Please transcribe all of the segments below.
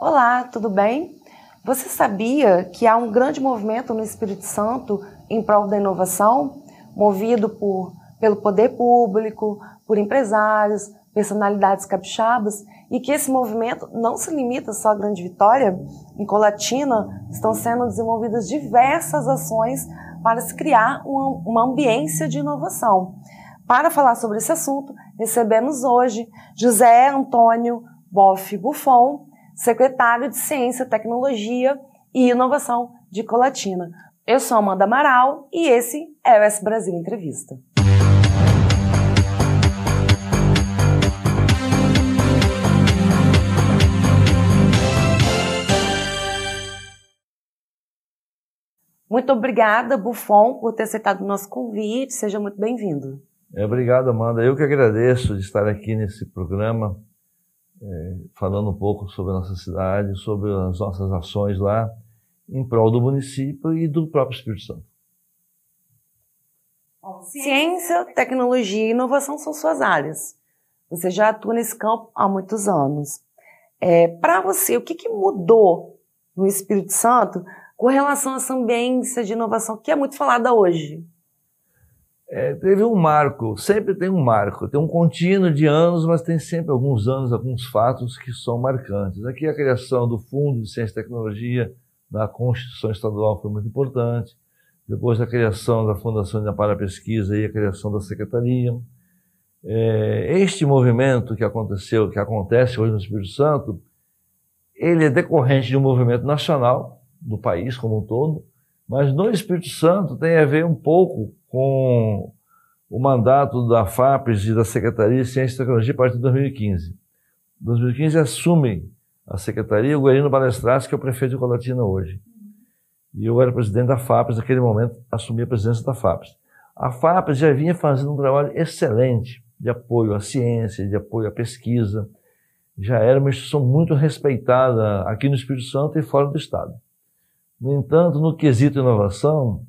Olá, tudo bem? Você sabia que há um grande movimento no Espírito Santo em prol da inovação, movido por, pelo poder público, por empresários, personalidades capixabas, e que esse movimento não se limita só à Grande Vitória. Em Colatina estão sendo desenvolvidas diversas ações para se criar uma, uma ambiência de inovação. Para falar sobre esse assunto, recebemos hoje José Antônio Boff Buffon, secretário de Ciência, Tecnologia e Inovação de Colatina. Eu sou Amanda Amaral e esse é o S Brasil Entrevista. Muito obrigada, Buffon, por ter aceitado o nosso convite. Seja muito bem-vindo. É, obrigado, Amanda. Eu que agradeço de estar aqui nesse programa, é, falando um pouco sobre a nossa cidade, sobre as nossas ações lá, em prol do município e do próprio Espírito Santo. Ciência, tecnologia e inovação são suas áreas. Você já atua nesse campo há muitos anos. É, Para você, o que, que mudou no Espírito Santo com relação a essa ambiência de inovação que é muito falada hoje? É, teve um marco, sempre tem um marco, tem um contínuo de anos, mas tem sempre alguns anos, alguns fatos que são marcantes. Aqui a criação do Fundo de Ciência e Tecnologia da Constituição Estadual foi muito importante. Depois a criação da Fundação de Amparo à Pesquisa e a criação da Secretaria. É, este movimento que aconteceu, que acontece hoje no Espírito Santo, ele é decorrente de um movimento nacional, do país como um todo, mas no Espírito Santo tem a ver um pouco com o mandato da FAPES e da Secretaria de Ciência e Tecnologia a partir de 2015. Em 2015 assume a Secretaria o Guarino Balestras, que é o prefeito de Colatina hoje. E eu era presidente da FAPES, naquele momento assumi a presidência da FAPES. A FAPES já vinha fazendo um trabalho excelente de apoio à ciência, de apoio à pesquisa. Já era uma instituição muito respeitada aqui no Espírito Santo e fora do Estado. No entanto, no quesito inovação,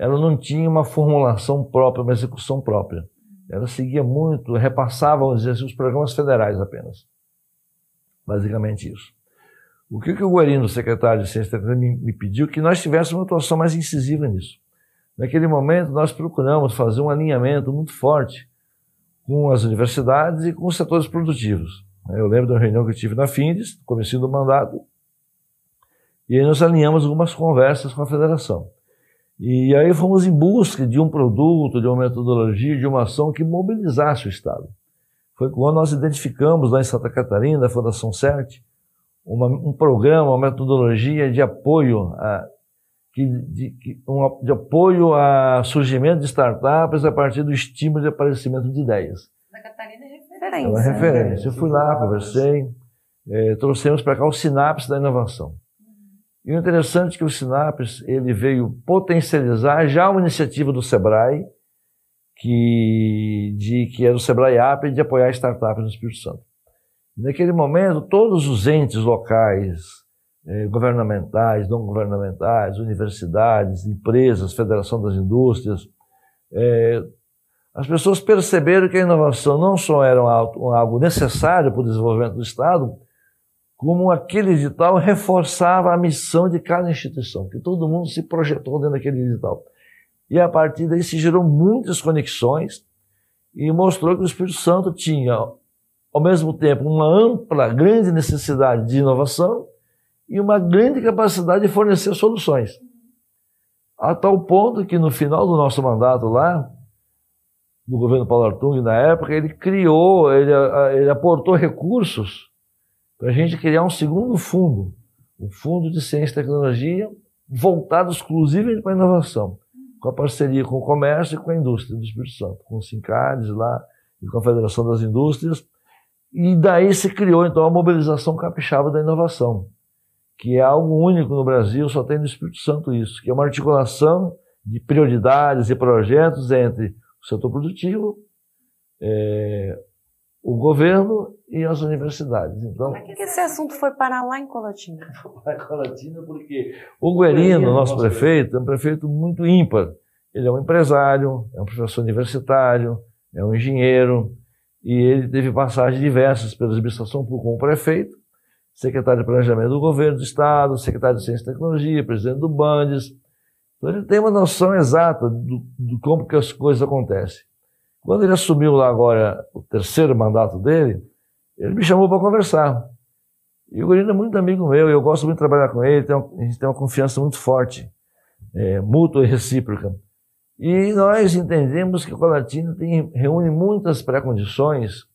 ela não tinha uma formulação própria, uma execução própria. Ela seguia muito, repassava, assim, os programas federais apenas. Basicamente isso. O que, que o Guarino, secretário de Ciência e me, me pediu? Que nós tivéssemos uma atuação mais incisiva nisso. Naquele momento, nós procuramos fazer um alinhamento muito forte com as universidades e com os setores produtivos. Eu lembro da reunião que eu tive na FINDES, começo do mandato, e aí nós alinhamos algumas conversas com a federação. E aí fomos em busca de um produto, de uma metodologia, de uma ação que mobilizasse o Estado. Foi quando nós identificamos lá em Santa Catarina, a Fundação CERT, uma, um programa, uma metodologia de apoio a, de, de, um, de apoio a surgimento de startups a partir do estímulo de aparecimento de ideias. Santa Catarina é referência. É uma referência. Eu fui lá, conversei, é, trouxemos para cá o Sinapse da Inovação. E o interessante é que o Sinapes ele veio potencializar já uma iniciativa do Sebrae, que, de, que era o Sebrae App, de apoiar startups no Espírito Santo. Naquele momento, todos os entes locais, eh, governamentais, não governamentais, universidades, empresas, Federação das Indústrias, eh, as pessoas perceberam que a inovação não só era algo necessário para o desenvolvimento do Estado, como aquele edital reforçava a missão de cada instituição, que todo mundo se projetou dentro daquele edital. E a partir daí se gerou muitas conexões e mostrou que o Espírito Santo tinha, ao mesmo tempo, uma ampla, grande necessidade de inovação e uma grande capacidade de fornecer soluções. A tal ponto que no final do nosso mandato lá, do governo Paulo Artung, na época, ele criou, ele, ele aportou recursos para a gente criar um segundo fundo, um Fundo de Ciência e Tecnologia, voltado exclusivamente para a inovação, com a parceria com o comércio e com a indústria do Espírito Santo, com o Sincades lá e com a Federação das Indústrias. E daí se criou então a mobilização capixaba da inovação, que é algo único no Brasil, só tem no Espírito Santo isso, que é uma articulação de prioridades e projetos entre o setor produtivo, é, o governo e as universidades. Então, Como é que esse assunto foi parar lá em Colatina? Foi em Colatina porque o Guerino, nosso prefeito, é um prefeito muito ímpar. Ele é um empresário, é um professor universitário, é um engenheiro, e ele teve passagens diversas pela administração pública como prefeito, secretário de Planejamento do Governo do Estado, secretário de Ciência e Tecnologia, presidente do Bandes. Então ele tem uma noção exata do, do como que as coisas acontecem. Quando ele assumiu lá agora o terceiro mandato dele, ele me chamou para conversar. E o Gurino é muito amigo meu, eu gosto muito de trabalhar com ele, a gente tem uma confiança muito forte, é, mútua e recíproca. E nós entendemos que a Colatina tem, reúne muitas pré-condições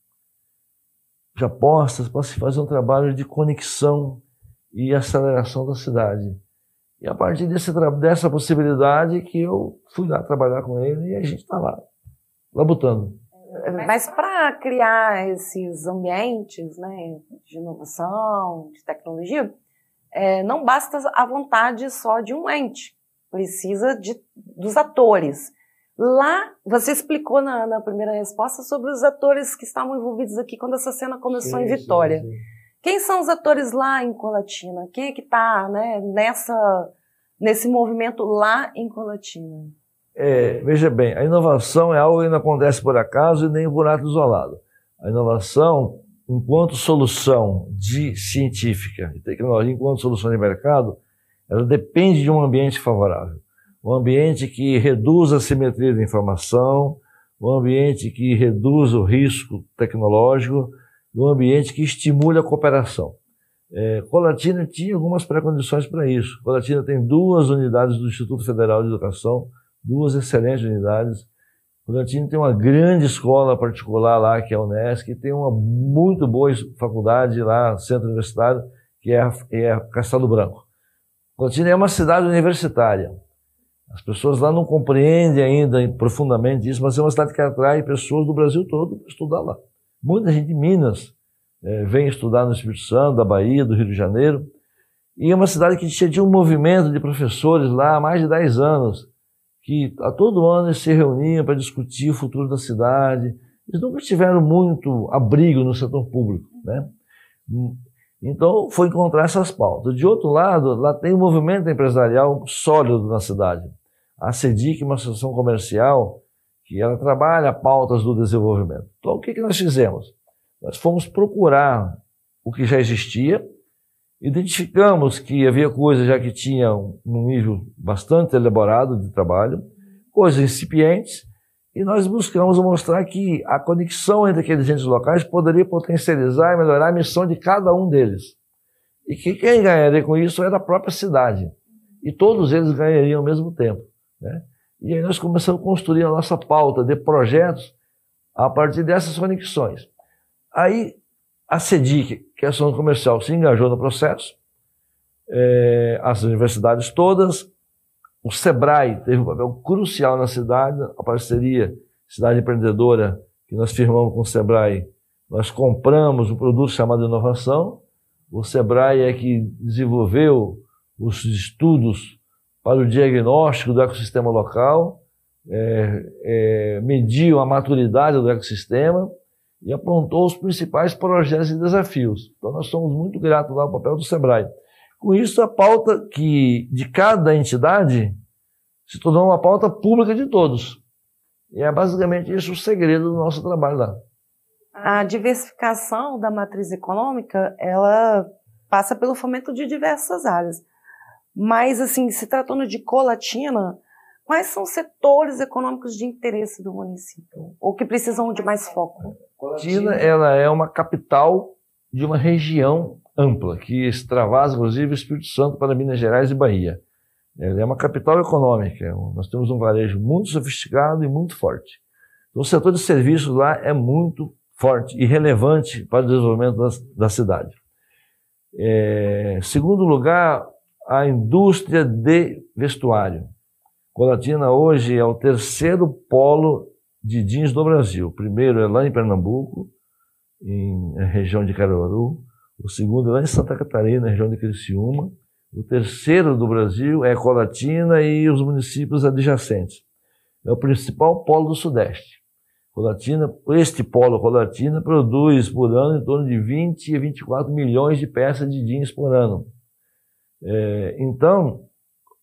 já postas para se fazer um trabalho de conexão e aceleração da cidade. E a partir desse, dessa possibilidade que eu fui lá trabalhar com ele e a gente está lá, labutando. Mas para criar esses ambientes né, de inovação, de tecnologia, é, não basta a vontade só de um ente, precisa de, dos atores. Lá, você explicou na, na, primeira resposta sobre os atores que estavam envolvidos aqui quando essa cena começou sim, em Vitória. Sim, sim. Quem são os atores lá em Colatina? Quem é que está né, nessa, nesse movimento lá em Colatina? É, veja bem, a inovação é algo que não acontece por acaso e nem por ato isolado. A inovação, enquanto solução de científica e tecnologia, enquanto solução de mercado, ela depende de um ambiente favorável. Um ambiente que reduz a simetria da informação, um ambiente que reduz o risco tecnológico, um ambiente que estimule a cooperação. É, Colatina tinha algumas pré-condições para isso. Colatina tem duas unidades do Instituto Federal de Educação, duas excelentes unidades. O tem uma grande escola particular lá, que é a Unesc, tem uma muito boa faculdade lá, centro universitário, que é a, é Castelo Branco. Bragantino é uma cidade universitária. As pessoas lá não compreendem ainda profundamente isso, mas é uma cidade que atrai pessoas do Brasil todo para estudar lá. Muita gente de Minas é, vem estudar no Espírito Santo, da Bahia, do Rio de Janeiro. E é uma cidade que tinha um movimento de professores lá há mais de 10 anos, que a todo ano eles se reuniam para discutir o futuro da cidade. Eles nunca tiveram muito abrigo no setor público, né? Então, foi encontrar essas pautas. De outro lado, lá tem um movimento empresarial sólido na cidade. A CEDIC, uma associação comercial, que ela trabalha pautas do desenvolvimento. Então, o que, que nós fizemos? Nós fomos procurar o que já existia, Identificamos que havia coisas já que tinham um nível bastante elaborado de trabalho, coisas incipientes, e nós buscamos mostrar que a conexão entre aqueles entes locais poderia potencializar e melhorar a missão de cada um deles. E que quem ganharia com isso era a própria cidade. E todos eles ganhariam ao mesmo tempo. Né? E aí nós começamos a construir a nossa pauta de projetos a partir dessas conexões. Aí a CEDIC, que é a Ação Comercial, se engajou no processo, é, as universidades todas, o SEBRAE teve um papel crucial na cidade, a parceria Cidade Empreendedora, que nós firmamos com o SEBRAE, nós compramos um produto chamado inovação, o SEBRAE é que desenvolveu os estudos para o diagnóstico do ecossistema local, é, é, mediu a maturidade do ecossistema, e apontou os principais projetos e desafios. Então, nós somos muito gratos lá ao papel do SEBRAE. Com isso, a pauta que de cada entidade se tornou uma pauta pública de todos. E é basicamente isso o segredo do nosso trabalho lá. A diversificação da matriz econômica, ela passa pelo fomento de diversas áreas. Mas, assim, se tratando de colatina, quais são os setores econômicos de interesse do município? Ou que precisam de mais foco? Colatina, ela é uma capital de uma região ampla, que extravasa, inclusive, o Espírito Santo para Minas Gerais e Bahia. Ela é uma capital econômica. Nós temos um varejo muito sofisticado e muito forte. Então, o setor de serviços lá é muito forte e relevante para o desenvolvimento da, da cidade. É, segundo lugar, a indústria de vestuário. Colatina hoje é o terceiro polo de jeans do Brasil. O primeiro é lá em Pernambuco, em região de Caruaru. O segundo é lá em Santa Catarina, região de Criciúma. O terceiro do Brasil é Colatina e os municípios adjacentes. É o principal polo do Sudeste. Colatina, este polo Colatina produz por ano em torno de 20 a 24 milhões de peças de jeans por ano. É, então,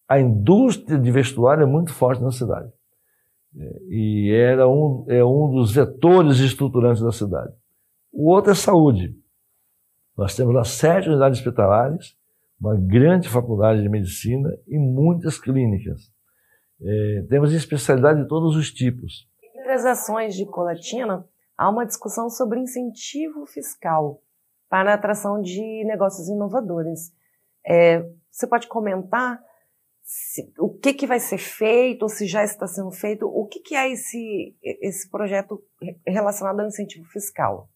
a indústria de vestuário é muito forte na cidade e era um, é um dos vetores estruturantes da cidade. O outro é saúde. Nós temos lá sete unidades hospitalares, uma grande faculdade de medicina e muitas clínicas. É, temos especialidade de todos os tipos. Entre as ações de Colatina, há uma discussão sobre incentivo fiscal para a atração de negócios inovadores. É, você pode comentar se, o que, que vai ser feito, ou se já está sendo feito, o que, que é esse, esse projeto relacionado ao incentivo fiscal?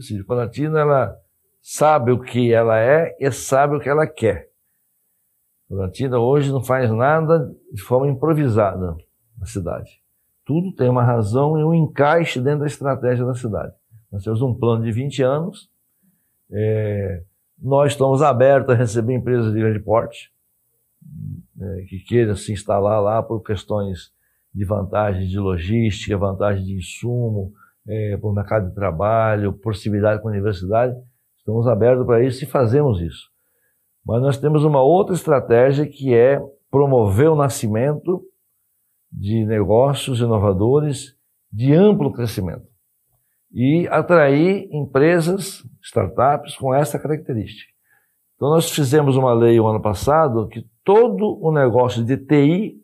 Sim, a Colatina, ela sabe o que ela é e sabe o que ela quer. A Colatina hoje não faz nada de forma improvisada na cidade. Tudo tem uma razão e um encaixe dentro da estratégia da cidade. Nós temos um plano de 20 anos, é, nós estamos abertos a receber empresas de grande porte, é, que queiram se instalar lá por questões de vantagens de logística, vantagem de insumo, é, por mercado de trabalho, proximidade com a universidade. Estamos abertos para isso e fazemos isso. Mas nós temos uma outra estratégia que é promover o nascimento de negócios inovadores de amplo crescimento e atrair empresas, startups com essa característica. Então nós fizemos uma lei o ano passado que todo o negócio de TI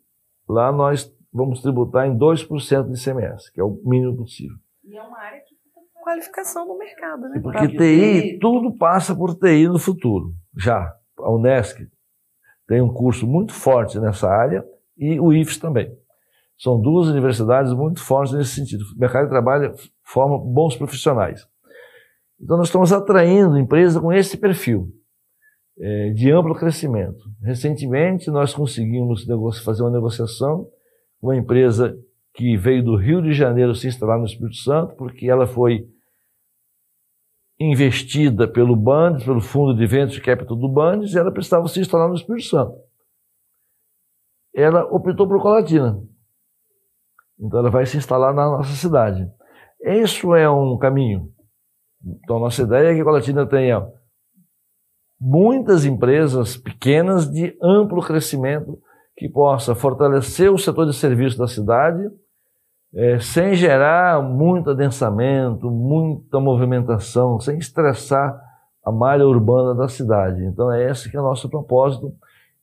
lá nós vamos tributar em 2% de ICMS, que é o mínimo possível. E é uma área que qualificação do mercado, né? Porque TI, tudo passa por TI no futuro. Já a Unesc tem um curso muito forte nessa área e o IFES também. São duas universidades muito fortes nesse sentido. O mercado de trabalho forma bons profissionais. Então, nós estamos atraindo empresas com esse perfil é, de amplo crescimento. Recentemente, nós conseguimos fazer uma negociação com uma empresa que veio do Rio de Janeiro se instalar no Espírito Santo, porque ela foi investida pelo Bandes, pelo Fundo de Venture Capital do Bandes, e ela precisava se instalar no Espírito Santo. Ela optou por Colatina. Então ela vai se instalar na nossa cidade. Isso é um caminho. Então a nossa ideia é que Colatina tenha muitas empresas pequenas de amplo crescimento que possa fortalecer o setor de serviço da cidade, é, sem gerar muito adensamento, muita movimentação, sem estressar a malha urbana da cidade. Então é esse que é o nosso propósito.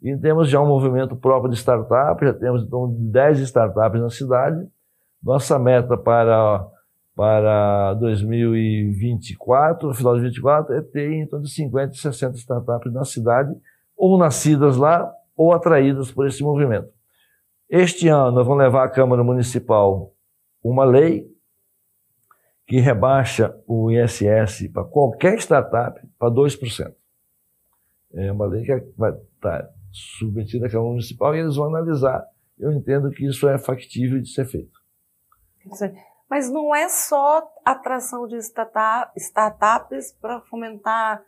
E temos já um movimento próprio de startup, já temos então 10 startups na cidade. Nossa meta para, para 2024, no final de 2024, é ter em torno de 50 e 60 startups na cidade, ou nascidas lá, ou atraídas por esse movimento. Este ano nós vamos levar à Câmara Municipal uma lei que rebaixa o ISS para qualquer startup para 2%. É uma lei que vai estar submetida à Câmara Municipal e eles vão analisar. Eu entendo que isso é factível de ser feito. Mas não é só atração de startups para fomentar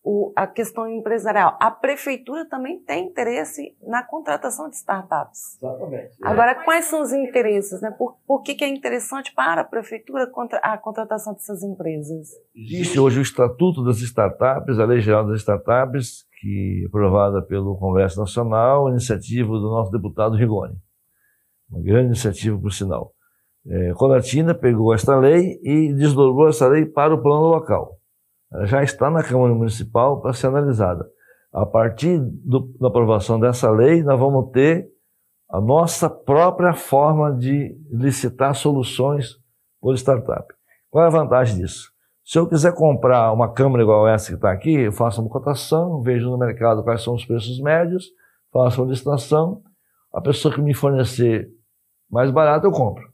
o, a questão empresarial. A prefeitura também tem interesse na contratação de startups. Exatamente. Agora, é. quais são os interesses? Né? Por, por que, que, é interessante para a prefeitura contra, a contratação dessas empresas? Existe hoje o Estatuto das Startups, a Lei Geral das Startups, que é aprovada pelo Congresso Nacional, iniciativa do nosso deputado Rigoni. Uma grande iniciativa, por sinal. É, Colatina pegou esta lei e desdobrou essa lei para o plano local já está na Câmara Municipal para ser analisada. A partir do, da aprovação dessa lei, nós vamos ter a nossa própria forma de licitar soluções por startup. Qual é a vantagem disso? Se eu quiser comprar uma câmera igual essa que está aqui, eu faço uma cotação, vejo no mercado quais são os preços médios, faço uma licitação, a pessoa que me fornecer mais barato eu compro.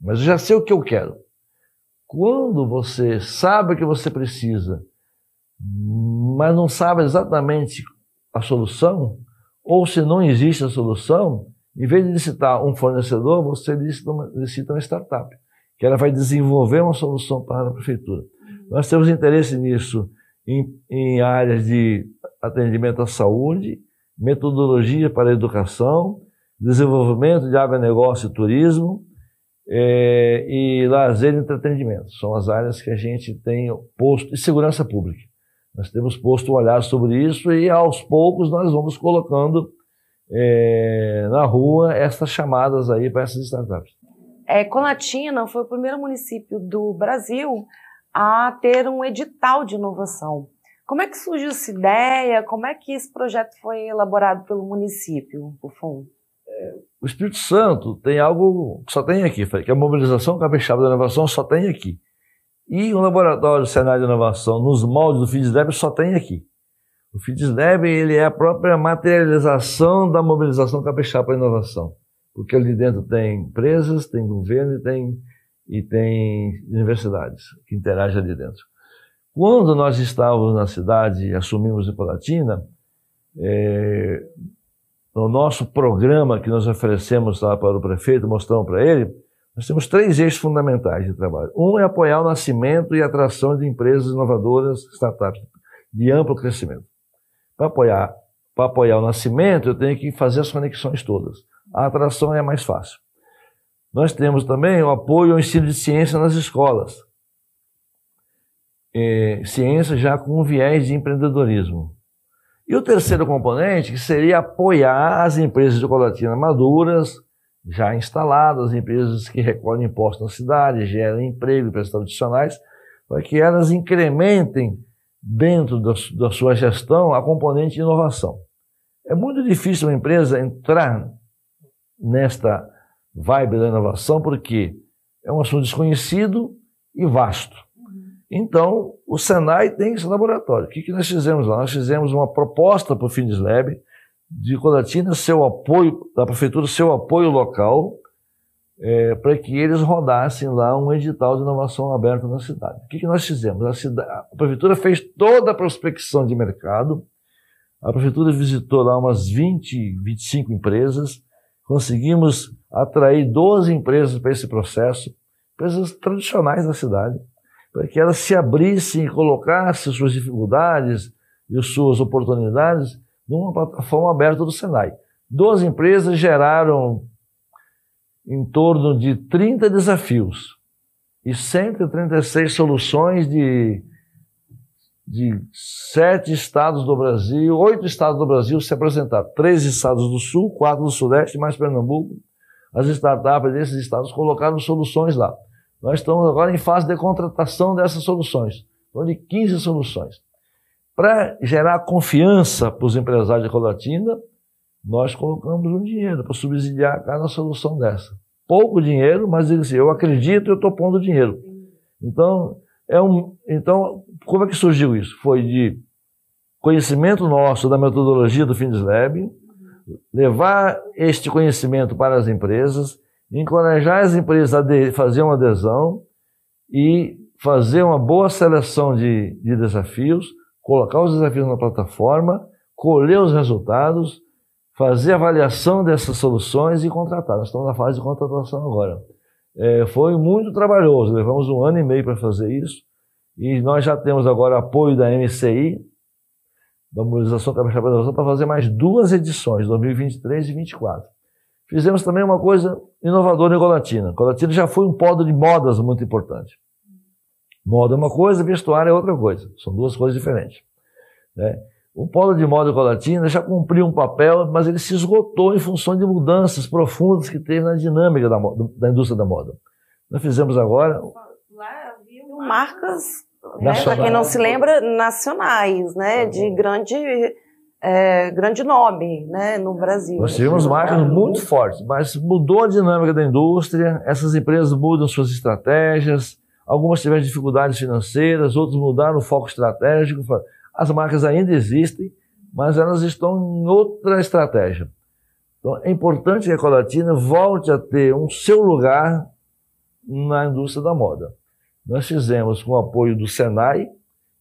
Mas eu já sei o que eu quero. Quando você sabe o que você precisa, mas não sabe exatamente a solução, ou se não existe a solução, em vez de licitar um fornecedor, você licita uma, licita uma startup, que ela vai desenvolver uma solução para a prefeitura. Nós temos interesse nisso em, em áreas de atendimento à saúde, metodologia para a educação, desenvolvimento de agronegócio e turismo, é, e lazer e entretenimento. São as áreas que a gente tem posto, e segurança pública. Nós temos posto um olhar sobre isso e aos poucos nós vamos colocando é, na rua essas chamadas aí para essas startups. É, Colatina foi o primeiro município do Brasil a ter um edital de inovação. Como é que surgiu essa ideia? Como é que esse projeto foi elaborado pelo município, Bufon? O Espírito Santo tem algo que só tem aqui, que a mobilização capixaba da inovação só tem aqui. E o laboratório cenário de inovação nos moldes do FIDSLab só tem aqui. O FIDSLab ele é a própria materialização da mobilização capixaba para a inovação. Porque ali dentro tem empresas, tem governo e tem, e tem universidades que interagem ali dentro. Quando nós estávamos na cidade e assumimos Hipolatina, é, no nosso programa que nós oferecemos lá para o prefeito, mostramos para ele, nós temos três eixos fundamentais de trabalho. Um é apoiar o nascimento e atração de empresas inovadoras, startups, de amplo crescimento. Para apoiar, para apoiar o nascimento, eu tenho que fazer as conexões todas. A atração é mais fácil. Nós temos também o apoio ao ensino de ciência nas escolas. É, ciência já com um viés de empreendedorismo. E o terceiro componente, que seria apoiar as empresas de colatina maduras, já instaladas, empresas que recolhem impostos na cidade, geram emprego e prestações adicionais, para que elas incrementem dentro da, da sua gestão a componente de inovação. É muito difícil uma empresa entrar nesta vibe da inovação porque é um assunto desconhecido e vasto. Então, o Senai tem esse laboratório. O que, que nós fizemos lá? Nós fizemos uma proposta para o Findeslab de Colatina, seu apoio, da prefeitura, seu apoio local, é, para que eles rodassem lá um edital de inovação aberto na cidade. O que, que nós fizemos? A, cidade, a prefeitura fez toda a prospecção de mercado, a prefeitura visitou lá umas 20, 25 empresas, conseguimos atrair 12 empresas para esse processo, empresas tradicionais da cidade, para que elas se abrissem e colocassem suas dificuldades e suas oportunidades numa plataforma aberta do Senai. 12 empresas geraram em torno de 30 desafios e 136 soluções de, de sete estados do Brasil, oito estados do Brasil se apresentaram. Três estados do Sul, quatro do Sudeste, mais Pernambuco. As startups desses estados colocaram soluções lá. Nós estamos agora em fase de contratação dessas soluções. Então, de 15 soluções. Para gerar confiança para os empresários de Colatina, nós colocamos um dinheiro para subsidiar cada solução dessa. Pouco dinheiro, mas eu acredito e eu estou pondo dinheiro. Então, é um, então, como é que surgiu isso? Foi de conhecimento nosso da metodologia do FindesLab, levar este conhecimento para as empresas, encorajar as empresas a fazer uma adesão e fazer uma boa seleção de, de desafios, colocar os desafios na plataforma, colher os resultados, fazer avaliação dessas soluções e contratar. Nós estamos na fase de contratação agora. É, foi muito trabalhoso, levamos um ano e meio para fazer isso, e nós já temos agora apoio da MCI, da Mobilização Capixaba para fazer mais duas edições, 2023 e 2024. Fizemos também uma coisa inovadora em Colatina. Colatina já foi um polo de modas muito importante. Moda é uma coisa, vestuário é outra coisa. São duas coisas diferentes. Né? O polo de moda Colatina já cumpriu um papel, mas ele se esgotou em função de mudanças profundas que teve na dinâmica da, moda, da indústria da moda. Nós fizemos agora. Lá havia marcas, né, para quem não se lembra, nacionais, né, de grande é, grande nome né, no Brasil. Nós tivemos marcas muito fortes, mas mudou a dinâmica da indústria, essas empresas mudam suas estratégias, algumas tiveram dificuldades financeiras, outras mudaram o foco estratégico. As marcas ainda existem, mas elas estão em outra estratégia. Então é importante que a Colatina volte a ter um seu lugar na indústria da moda. Nós fizemos com o apoio do Senai,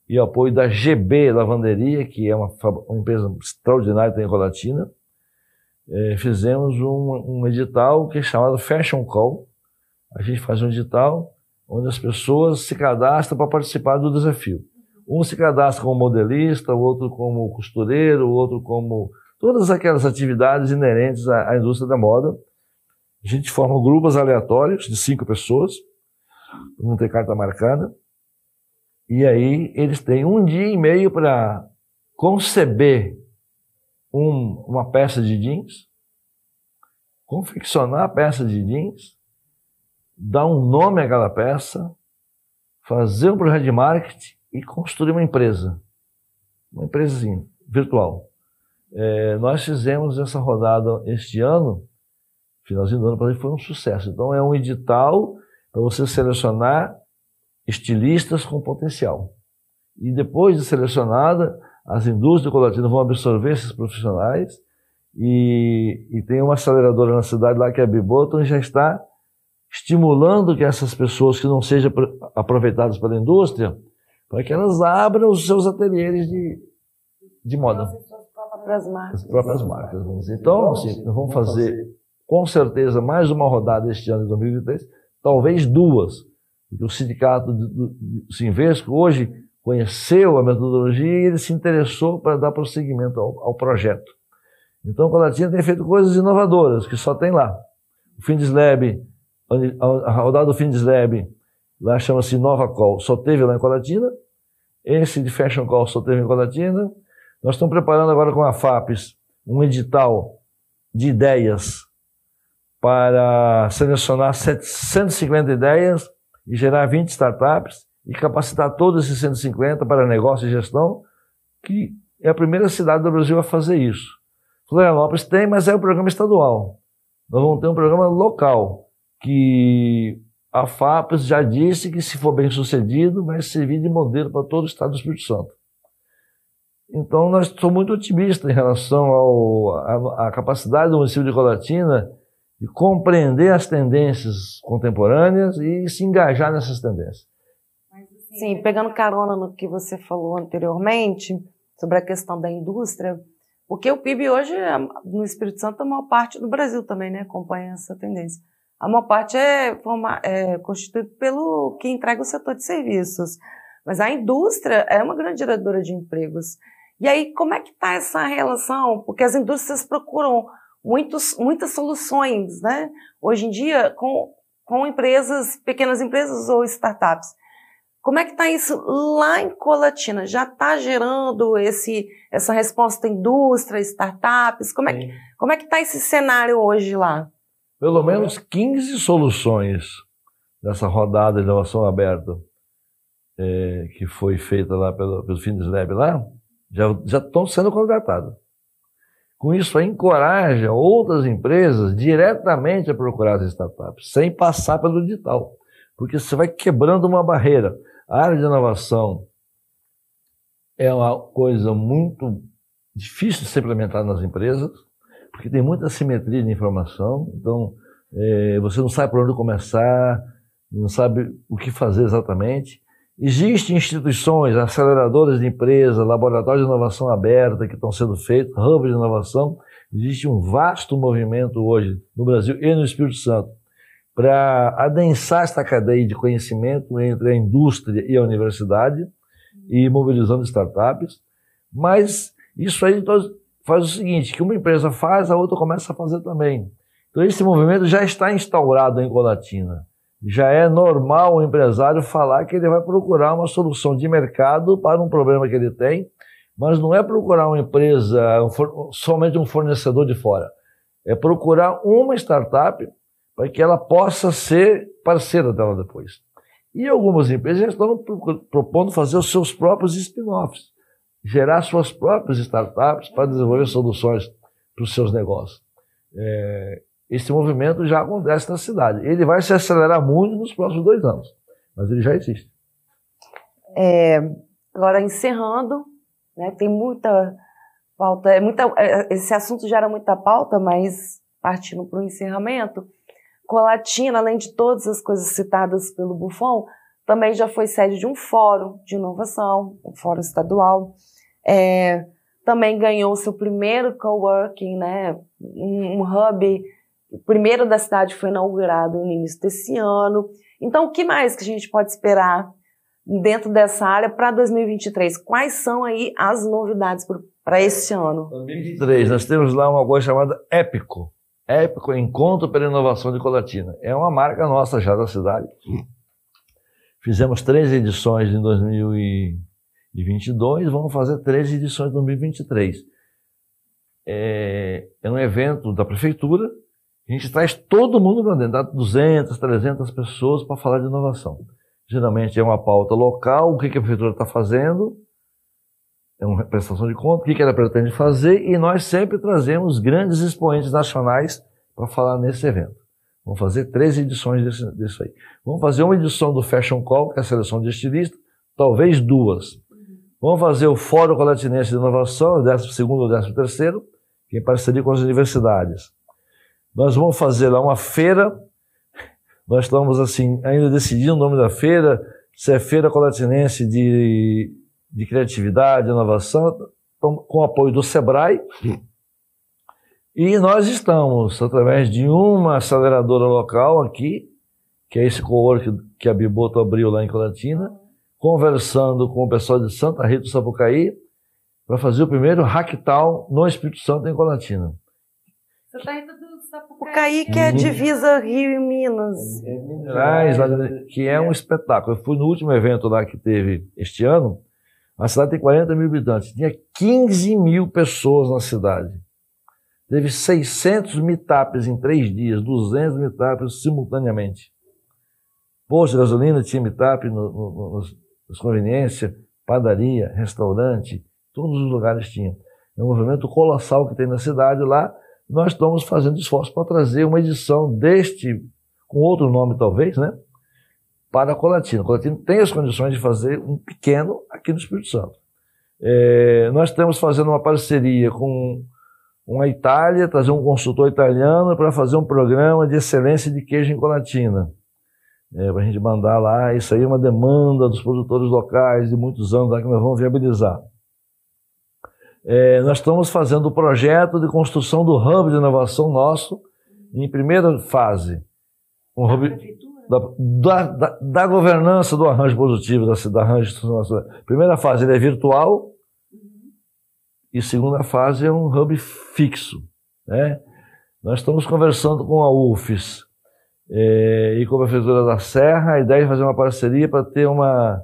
e apoio da GB Lavanderia, que é uma, uma empresa extraordinária tem em Colatina, é, fizemos um, um, edital que é chamado Fashion Call. A gente faz um edital onde as pessoas se cadastram para participar do desafio. Um se cadastra como modelista, o outro como costureiro, o outro como todas aquelas atividades inerentes à, à indústria da moda. A gente forma grupos aleatórios de cinco pessoas, não ter carta marcada, e aí eles têm um dia e meio para conceber um, uma peça de jeans, confeccionar a peça de jeans, dar um nome àquela peça, fazer um projeto de marketing e construir uma empresa, uma empresinha virtual. É, nós fizemos essa rodada este ano, finalzinho do ano, foi um sucesso. Então é um edital para você selecionar estilistas com potencial. E depois de selecionada, as indústrias colatina vão absorver esses profissionais e, e, tem uma aceleradora na cidade lá que é a Biboton já está estimulando que essas pessoas que não sejam aproveitadas pela indústria, para que elas abram os seus ateliês de, de moda. As próprias marcas. As próprias marcas. Vamos dizer. Então, assim, nós vamos fazer com certeza mais uma rodada este ano de 2023, talvez duas, porque o sindicato do, Sinvesco hoje conheceu a metodologia e ele se interessou para dar prosseguimento ao, ao projeto. Então, a Colatina tem feito coisas inovadoras, que só tem lá. O Findeslab, a rodada do Findeslab, lá chama-se Nova Call, só teve lá em Colatina. Esse de Fashion Call só teve em Colatina. Nós estamos preparando agora com a FAPES um edital de ideias para selecionar 750 ideias e gerar 20 startups e capacitar todos esses 150 para negócio e gestão, que é a primeira cidade do Brasil a fazer isso. Florianópolis tem, mas é um programa estadual. Nós vamos ter um programa local, que a FAPES já disse que, se for bem sucedido, vai servir de modelo para todo o estado do Espírito Santo. Então, nós somos muito otimistas em relação à capacidade do município de Colatina de compreender as tendências contemporâneas e se engajar nessas tendências. Sim, pegando carona no que você falou anteriormente sobre a questão da indústria, porque o PIB hoje, no Espírito Santo, a maior parte do Brasil também né, acompanha essa tendência. A maior parte é, é constituído pelo que entrega o setor de serviços. Mas a indústria é uma grande geradora de empregos. E aí, como é que está essa relação? Porque as indústrias procuram muitos, muitas soluções, né? Hoje em dia, com, com empresas, pequenas empresas ou startups. Como é que está isso lá em Colatina? Já está gerando esse, essa resposta indústria, startups? Como é, que, como é que está esse cenário hoje lá? Pelo menos 15 soluções dessa rodada de inovação aberta é, que foi feita lá pelo, pelo Fineslab lá, já, já estão sendo contratadas. Com isso, encoraja outras empresas diretamente a procurar as startups, sem passar pelo digital. Porque você vai quebrando uma barreira. A área de inovação é uma coisa muito difícil de ser implementada nas empresas, porque tem muita simetria de informação, então é, você não sabe por onde começar, não sabe o que fazer exatamente. Existem instituições, aceleradoras de empresas, laboratórios de inovação aberta que estão sendo feitos, hubs de inovação. Existe um vasto movimento hoje no Brasil e no Espírito Santo para adensar esta cadeia de conhecimento entre a indústria e a universidade e mobilizando startups. Mas isso aí faz o seguinte, que uma empresa faz, a outra começa a fazer também. Então esse movimento já está instaurado em Colatina. Já é normal o empresário falar que ele vai procurar uma solução de mercado para um problema que ele tem, mas não é procurar uma empresa, somente um fornecedor de fora. É procurar uma startup para que ela possa ser parceira dela depois. E algumas empresas estão propondo fazer os seus próprios spin-offs, gerar suas próprias startups para desenvolver soluções para os seus negócios. É, esse movimento já acontece na cidade. Ele vai se acelerar muito nos próximos dois anos, mas ele já existe. É, agora, encerrando, né, tem muita pauta, é muita, é, esse assunto gera muita pauta, mas partindo para o encerramento, Colatina, além de todas as coisas citadas pelo Buffon, também já foi sede de um fórum de inovação, um fórum estadual. É, também ganhou seu primeiro coworking, né, um, um hub. O primeiro da cidade foi inaugurado no início desse ano. Então, o que mais que a gente pode esperar dentro dessa área para 2023? Quais são aí as novidades para esse ano? 2023, nós temos lá uma coisa chamada Épico Épico Encontro pela Inovação de Colatina. É uma marca nossa já da cidade. Fizemos três edições em 2022, vamos fazer três edições em 2023. É, é um evento da prefeitura, a gente traz todo mundo para dentro, dá 200, 300 pessoas para falar de inovação. Geralmente é uma pauta local, o que, que a prefeitura está fazendo, é uma prestação de conta, o que, que ela pretende fazer, e nós sempre trazemos grandes expoentes nacionais para falar nesse evento. Vamos fazer três edições desse, disso aí. Vamos fazer uma edição do Fashion Call, que é a seleção de estilistas, talvez duas. Vamos fazer o Fórum Colatinense de Inovação, 12 ou 13 terceiro, que é em parceria com as universidades. Nós vamos fazer lá uma feira, nós estamos assim, ainda decidindo o nome da feira, se é Feira Colatinense de, de Criatividade, Inovação, com apoio do SEBRAE, e nós estamos, através de uma aceleradora local aqui, que é esse co-work que a Biboto abriu lá em Colatina, conversando com o pessoal de Santa Rita do Sapucaí, para fazer o primeiro Hacktal no Espírito Santo em Colatina. Santa Rita do Sapucaí, que é divisa Rio e Minas. É, é Minas, que é um espetáculo. Eu fui no último evento lá que teve este ano, a cidade tem 40 mil habitantes, tinha 15 mil pessoas na cidade. Teve 600 meetups em três dias, 200 meetups simultaneamente. Posto de gasolina tinha meetup no, no, nas conveniências, padaria, restaurante, todos os lugares tinham. É um movimento colossal que tem na cidade lá. Nós estamos fazendo esforço para trazer uma edição deste, com outro nome talvez, né? Para a Colatina. A Colatina tem as condições de fazer um pequeno aqui no Espírito Santo. É, nós estamos fazendo uma parceria com uma Itália, trazer um consultor italiano para fazer um programa de excelência de queijo em Colatina. É, para a gente mandar lá, isso aí é uma demanda dos produtores locais de muitos anos lá que nós vamos viabilizar. É, nós estamos fazendo o projeto de construção do hub de inovação nosso, em primeira fase. Um hub da, da, da, da, governança do arranjo positivo, da, da arranjo Primeira fase ele é virtual, e segunda fase é um hub fixo. Né? Nós estamos conversando com a UFES é, e com a Prefeitura da Serra, a ideia é fazer uma parceria para ter uma,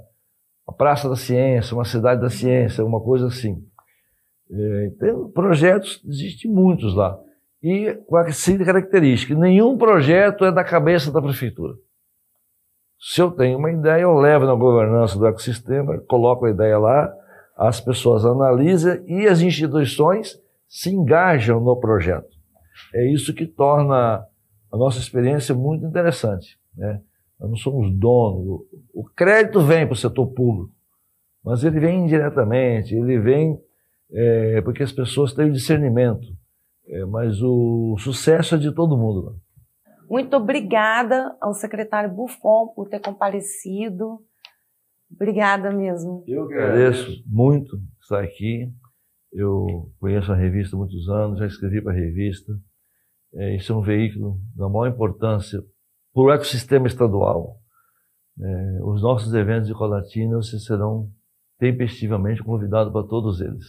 uma, Praça da Ciência, uma Cidade da Ciência, uma coisa assim. É, tem projetos, existem muitos lá. E com a seguinte característica, nenhum projeto é da cabeça da Prefeitura. Se eu tenho uma ideia, eu levo na governança do ecossistema, coloco a ideia lá, as pessoas analisam e as instituições se engajam no projeto. É isso que torna a nossa experiência muito interessante. Né? Nós não somos donos. O crédito vem para o setor público, mas ele vem indiretamente, ele vem é, porque as pessoas têm o discernimento. É, mas o sucesso é de todo mundo. Muito obrigada ao secretário Buffon por ter comparecido. Obrigada mesmo. Eu agradeço muito estar aqui. Eu conheço a revista há muitos anos, já escrevi para a revista. É, isso é um veículo da maior importância para o ecossistema estadual. É, os nossos eventos de Colatina, vocês serão tempestivamente convidados para todos eles.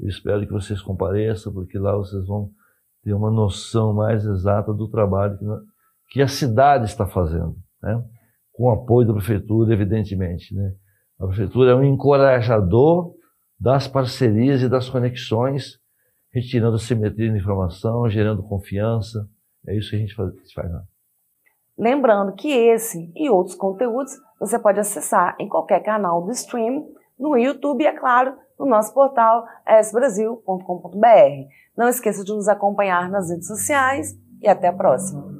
Eu espero que vocês compareçam, porque lá vocês vão ter uma noção mais exata do trabalho que, que a cidade está fazendo. Né? com o apoio da prefeitura, evidentemente. Né? A prefeitura é um encorajador das parcerias e das conexões, retirando a simetria de informação, gerando confiança. É isso que a gente faz. faz né? Lembrando que esse e outros conteúdos você pode acessar em qualquer canal do stream, no YouTube é claro, no nosso portal esbrasil.com.br. Não esqueça de nos acompanhar nas redes sociais e até a próxima.